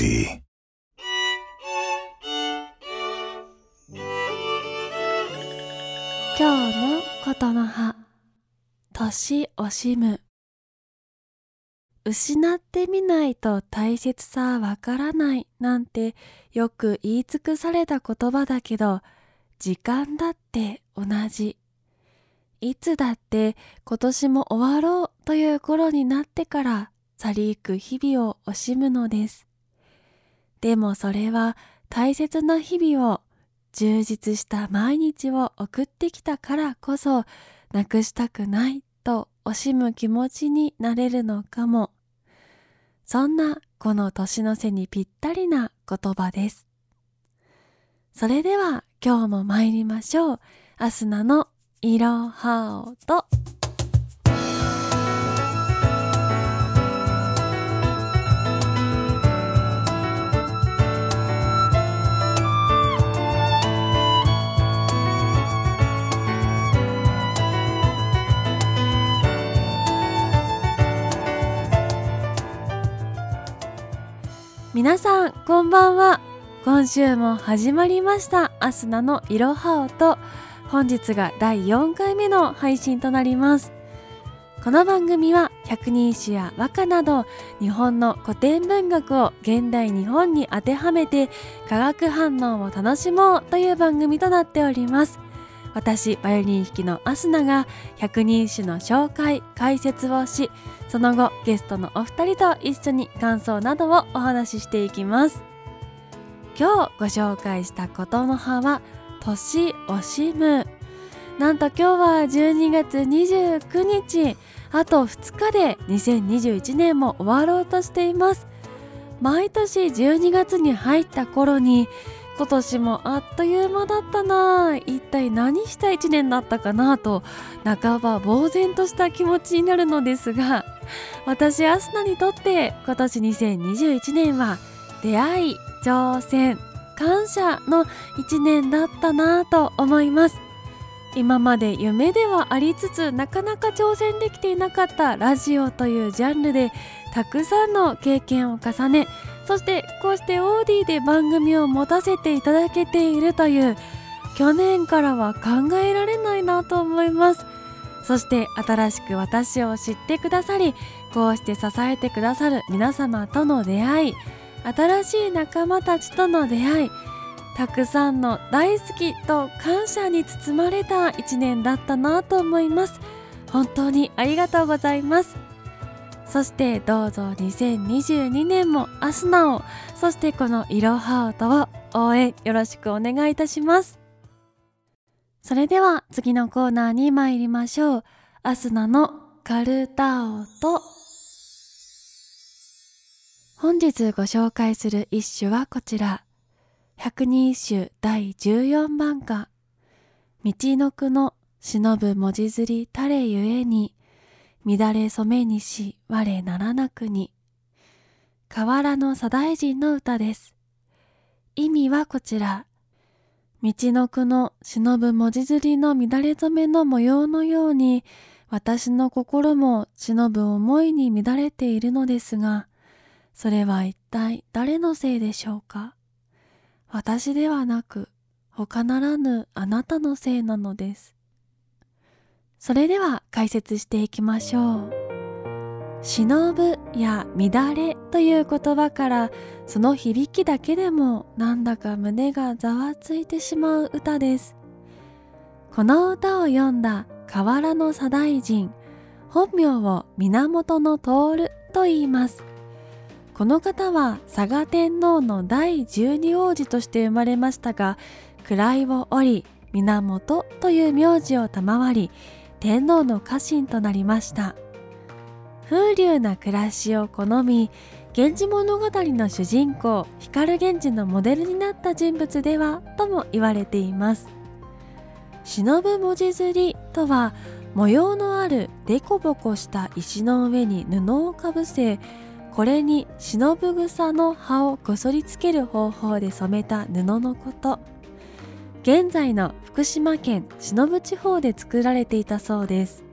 melody. 今日のことの葉年惜しむ失ってみないと大切さわからないなんてよく言い尽くされた言葉だけど時間だって同じいつだって今年も終わろうという頃になってから去りゆく日々を惜しむのですでもそれは大切な日々を充実した毎日を送ってきたからこそなくしたくないと惜しむ気持ちになれるのかも。そんなこの年の瀬にぴったりな言葉です。それでは今日も参りましょう。アスナのいろはおと。皆さんこんばんは。今週も始まりましたアスナのいろはおと本日が第4回目の配信となります。この番組は百人一首や和歌など日本の古典文学を現代日本に当てはめて化学反応を楽しもうという番組となっております。私バイオリン弾きのアスナが百人一首の紹介解説をしその後ゲストのお二人と一緒に感想などをお話ししていきます。今日ご紹介したことの葉は年惜しむ。なんと今日は12月29日あと2日で2021年も終わろうとしています。毎年12月に入った頃に今年もあっという間だったな。一体何した1年だったかなと半ば呆然とした気持ちになるのですが私アスナにとって今年2021年は出会い挑戦感謝の1年だったなと思います。今まで夢ではありつつなかなか挑戦できていなかったラジオというジャンルでたくさんの経験を重ねそしてこうしてオーディで番組を持たせていただけているという去年からは考えられないなと思います。そして新しく私を知ってくださりこうして支えてくださる皆様との出会い新しい仲間たちとの出会いたくさんの大好きと感謝に包まれた一年だったなと思います。本当にありがとうございます。そしてどうぞ2022年もアスナをそしてこのいろはおとを応援よろしくお願いいたします。それでは次のコーナーに参りましょう。アスナのカルタオと本日ご紹介する一首はこちら。百人一首第14番歌。道の句の忍ぶ文字釣りたれゆえに乱れ染めにし我ならなくに。河原の左大臣の歌です。意味はこちら。道の句の忍ぶ文字釣りの乱れ染めの模様のように私の心も忍ぶ思いに乱れているのですがそれは一体誰のせいでしょうか？私ではなく他ならぬあなたのせいなのです。それでは解説していきましょう。忍ぶや乱れという言葉からその響きだけでもなんだか胸がざわついてしまう歌です。この歌を読んだ河原の左大臣本名を源の徹と言います。この方は佐賀天皇の第十二王子として生まれましたが位を降り源という名字を賜り天皇の家臣となりました。風流な暮らしを好み源氏物語の主人公光源氏のモデルになった人物ではとも言われています。忍ぶ文字釣りとは模様のあるデコボコした石の上に布をかぶせこれに忍ぶ草の葉をこそりつける方法で染めた布のこと。現在の福島県忍地方で作られていたそうです。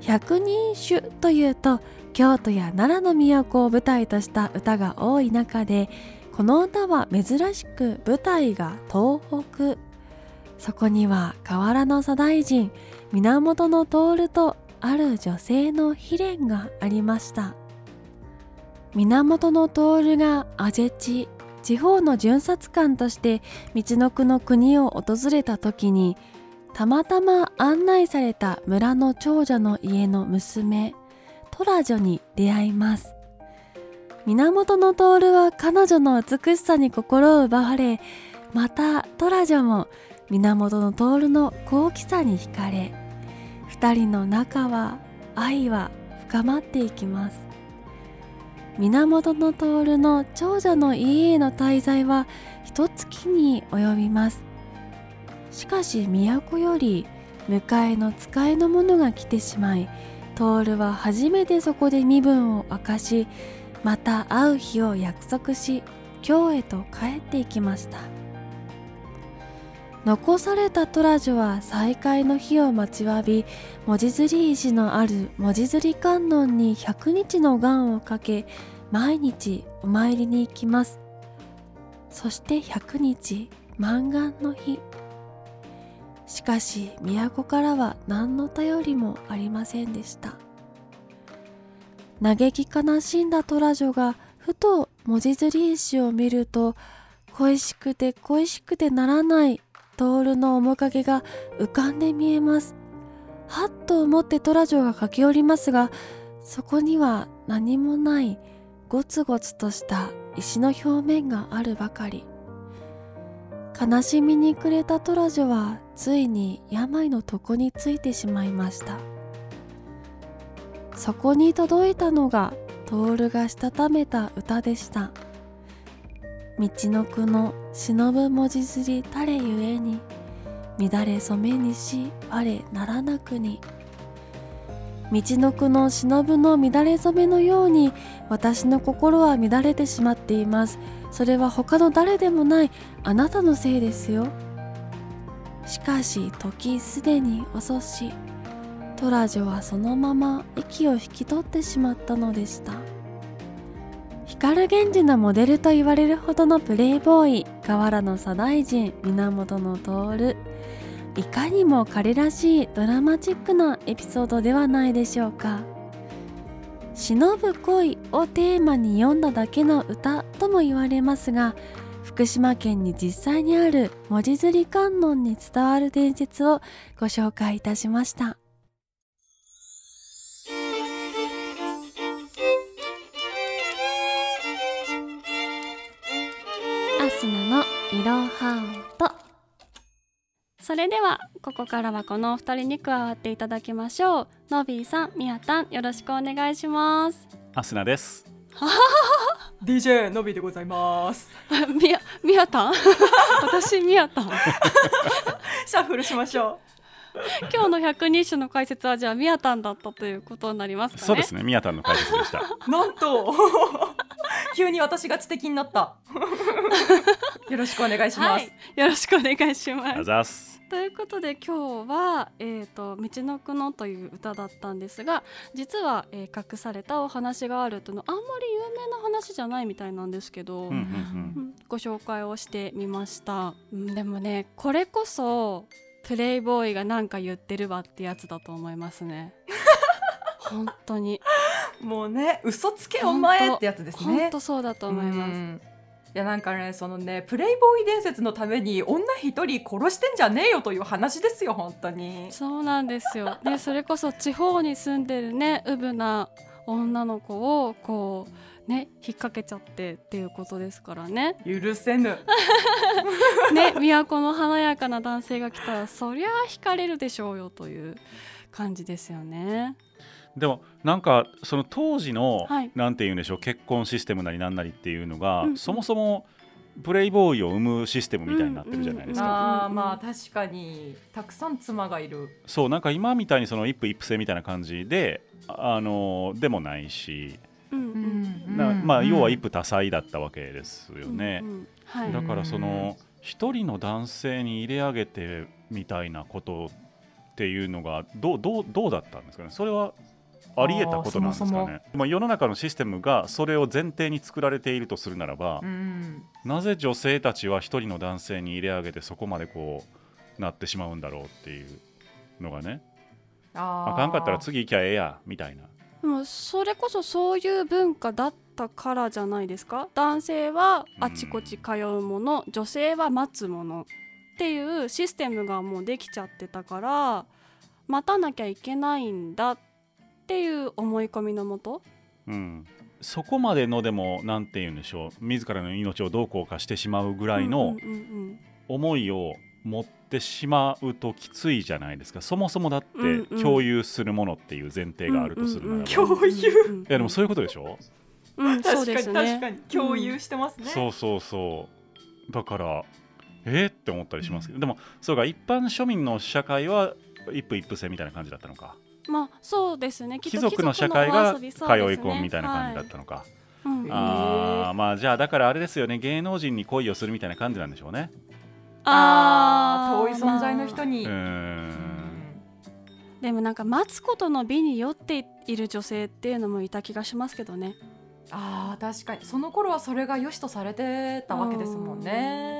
百人種というと京都や奈良の都を舞台とした歌が多い中でこの歌は珍しく舞台が東北。そこには河原の左大臣源徹とある女性の悲恋がありました。源徹がアジェ地方の巡察官として道のくの国を訪れた時にたまたま案内された村の長者の家の娘トラ女に出会います。源徹は彼女の美しさに心を奪われまたトラ女も源徹の好奇さに惹かれ二人の仲は愛は深まっていきます。源徹の長者の家への滞在は一月に及びます。しかし都より迎えの使いの者が来てしまい徹は初めてそこで身分を明かしまた会う日を約束し京へと帰っていきました。残されたトラ女は再会の日を待ちわび文字釣り石のある文字釣り観音に100日の願をかけ毎日お参りに行きます。そして100日満願の日。しかし都からは何の頼りもありませんでした。嘆き悲しんだトラ女がふと文字釣り石を見ると恋しくて恋しくてならない徹の面影が浮かんで見えます。はっと思ってトラ女が駆け寄りますがそこには何もないゴツゴツとした石の表面があるばかり。悲しみに暮れたトラ女はついに病の床についてしまいました。そこに届いたのが徹がしたためた歌でした。道の句の忍ぶ文字釣りたれゆえに乱れ染めにし我ならなくに。道の句の忍ぶの乱れ染めのように私の心は乱れてしまっています。それは他の誰でもないあなたのせいですよ。しかし時すでに遅しトラ女はそのまま息を引き取ってしまったのでした。光源氏のモデルと言われるほどのプレイボーイ河原の左大臣源徹。いかにも彼らしいドラマチックなエピソードではないでしょうか。忍ぶ恋をテーマに読んだだけの歌とも言われますが福島県に実際にある文字釣り観音に伝わる伝説をご紹介いたしました。それではここからはこのお二人に加わっていただきましょう。のびーさんみやたんよろしくお願いします。アスナです。DJ のびでございます。みやみやたん？私みやたん。シャッフルしましょ今日の百人種の解説はじゃあみやたんだったということになりますかね。そうですね、みやたんの解説でした。うなんと。急に私が知的になった。よろしくお願いします、はい、よろしくお願いします。あざっす。ということで今日は「えーと道のくの」という歌だったんですが実は、えー隠されたお話があるというのあんまり有名な話じゃないみたいなんですけど、うんうんうん。ご紹介をしてみました、うんでもねこれこそプレイボーイがなんか言ってるわってやつだと思いますね。本当に。もうね嘘つけお前ってやつですね。本当そうだと思いますやなんかねそのねプレイボーイ伝説のために女一人殺してんじゃねえよという話ですよ本当にそうなんですよ。ね、それこそ地方に住んでるね、うぶな女の子をこうね、引っ掛けちゃってっていうことですからね。許せぬ ね、都の華やかな男性が来たら、そりゃあ惹かれるでしょうよという感じですよね。でもなんかその当時の、はいなんて言うんでしょう結婚システムなりなんなりっていうのが、うんうんそもそもプレイボーイを生むシステムみたいになってるじゃないですか。うんあーまあ確かにたくさん妻がいるそうなんか今みたいにその一夫一夫制みたいな感じであのでもないし、うんうん。なまあうん要は一夫多妻だったわけですよね。うんうんはい。だからその一人の男性に入れ上げてみたいなことっていうのがどうどうどうだったんですかね？それはありえたことなんですかね。あーそもまあ、世の中のシステムがそれを前提に作られているとするならば、うん。なぜ女性たちは一人の男性に入れ上げてそこまでこうなってしまうんだろうっていうのがね。ああかんかったら次行きゃええやみたいな。でもそれこそそういう文化だったからじゃないですか？男性はあちこち通うもの、女性は待つものっていうシステムがもうできちゃってたから待たなきゃいけないんだっていう思い込みのもと？うん、そこまでのでもなんて言うんでしょう。自らの命をどうこうかしてしまうぐらいのうんうんうん思いを持ってしまうときついじゃないですか。そもそもだってうんうん。共有するものっていう前提があるとするなら共有？うんうんいやでもそういうことでしょ、うん、確かに確かに。共有してますね、そうそうそう。だからえ？ー、って思ったりしますけど、でもそうか一般庶民の社会は一夫一夫制みたいな感じだったのかまあそうですね。貴族の社会が通い込むみたいな感じだったのか、うんあーまあじゃあだからあれですよね。芸能人に恋をするみたいな感じなんでしょうね。あーー遠い存在の人に、でもなんか待つことの美に酔っている女性っていうのもいた気がしますけどね。あー確かに。その頃はそれが良しとされてたわけですもんね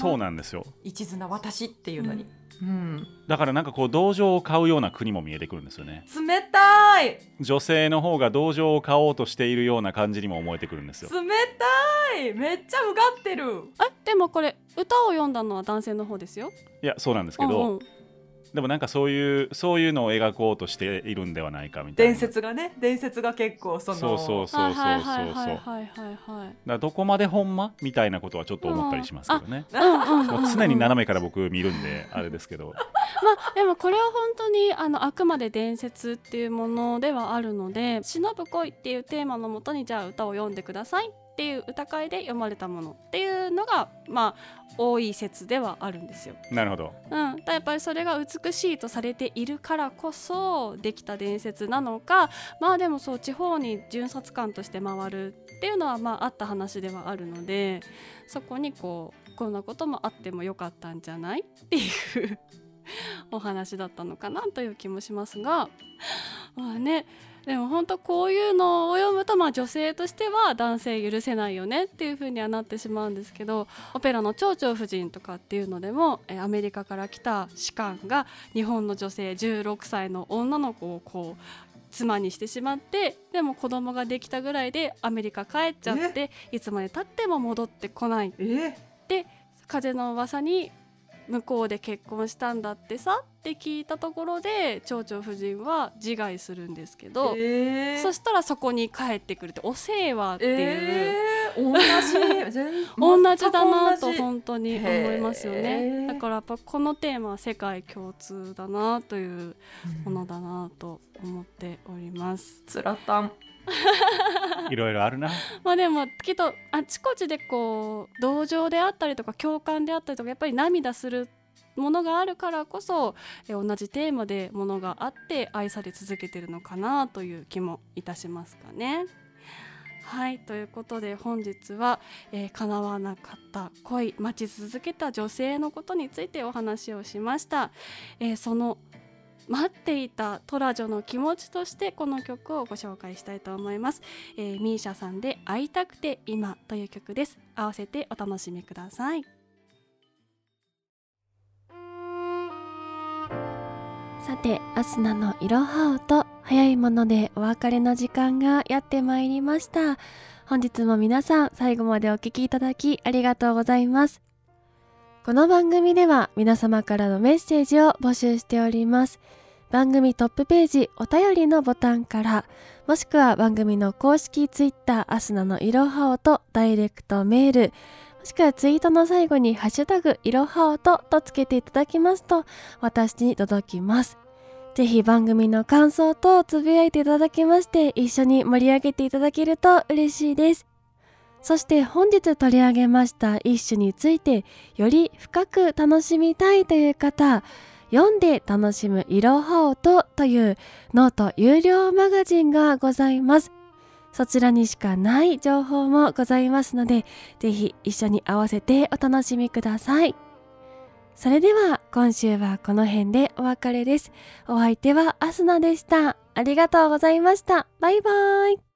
そうなんですよ。一途な私っていうのに、うん。だからなんかこう同情を買うような国も見えてくるんですよね。冷たい。女性の方が同情を買おうとしているような感じにも思えてくるんですよ。冷たい。めっちゃうがってる。えでもこれ歌を読んだのは男性の方ですよ。いやそうなんですけど、うんうんでもなんかそういうそういうのを描こうとしているんではないかみたいな。伝説がね伝説が結構そのそうそうそうそうそうそう。はいはいはいだどこまでほんまみたいなことはちょっと思ったりしますけどね、うんうんうん。もう常に斜めから僕見るんであれですけど。まあでもこれは本当にあのあくまで伝説っていうものではあるので「忍ぶ恋」っていうテーマのもとにじゃあ歌を読んでくださいっていう歌会で読まれたものっていうのがまあ多い説ではあるんですよ。なるほど。うん、だやっぱりそれが美しいとされているからこそできた伝説なのかまあでもそう地方に巡察官として回るっていうのはまああった話ではあるのでそこにこうこんなこともあってもよかったんじゃないっていう お話だったのかなという気もしますが。まあねでも本当こういうのを読むとまあ女性としては男性許せないよねっていう風にはなってしまうんですけどオペラの蝶々夫人とかっていうのでもえーアメリカから来た士官が日本の女性16歳の女の子をこう妻にしてしまってでも子供ができたぐらいでアメリカ帰っちゃっていつまでたっても戻ってこない。え？風の噂に向こうで結婚したんだってさって聞いたところで蝶々夫人は自害するんですけど、えー。そしたらそこに帰ってくるってお世話っていう、えー、同じ全同じだなと本当に思いますよへねーだからやっぱこのテーマは世界共通だなというものだなと思っております。つらたん いろいろあるなまあでもきっとあちこちでこう同情であったりとか共感であったりとかやっぱり涙するものがあるからこそえ同じテーマでものがあって愛され続けてるのかなという気もいたしますかね。はいということで本日は、えー叶わなかった恋待ち続けた女性のことについてお話をしました。えーその待っていたトラジョの気持ちとしてこの曲をご紹介したいと思います。えー、ミーシャさんで「会いたくて今」という曲です合わせてお楽しみくださいさてアスナのいろはおと早いものでお別れの時間がやってまいりました。本日も皆さん最後までお聞きいただきありがとうございます。この番組では皆様からのメッセージを募集しております。番組トップページお便りのボタンからもしくは番組の公式ツイッターアスナのいろはおとダイレクトメールもしくはツイートの最後にハッシュタグいろはおととつけていただきますと私に届きます。ぜひ番組の感想等をつぶやいていただきまして一緒に盛り上げていただけると嬉しいです。そして本日取り上げました一首についてより深く楽しみたいという方読んで楽しむいろはおとというノート有料マガジンがございます。そちらにしかない情報もございますのでぜひ一緒に合わせてお楽しみください。それでは今週はこの辺でお別れです。お相手はアスナでした。ありがとうございました。バイバーイ。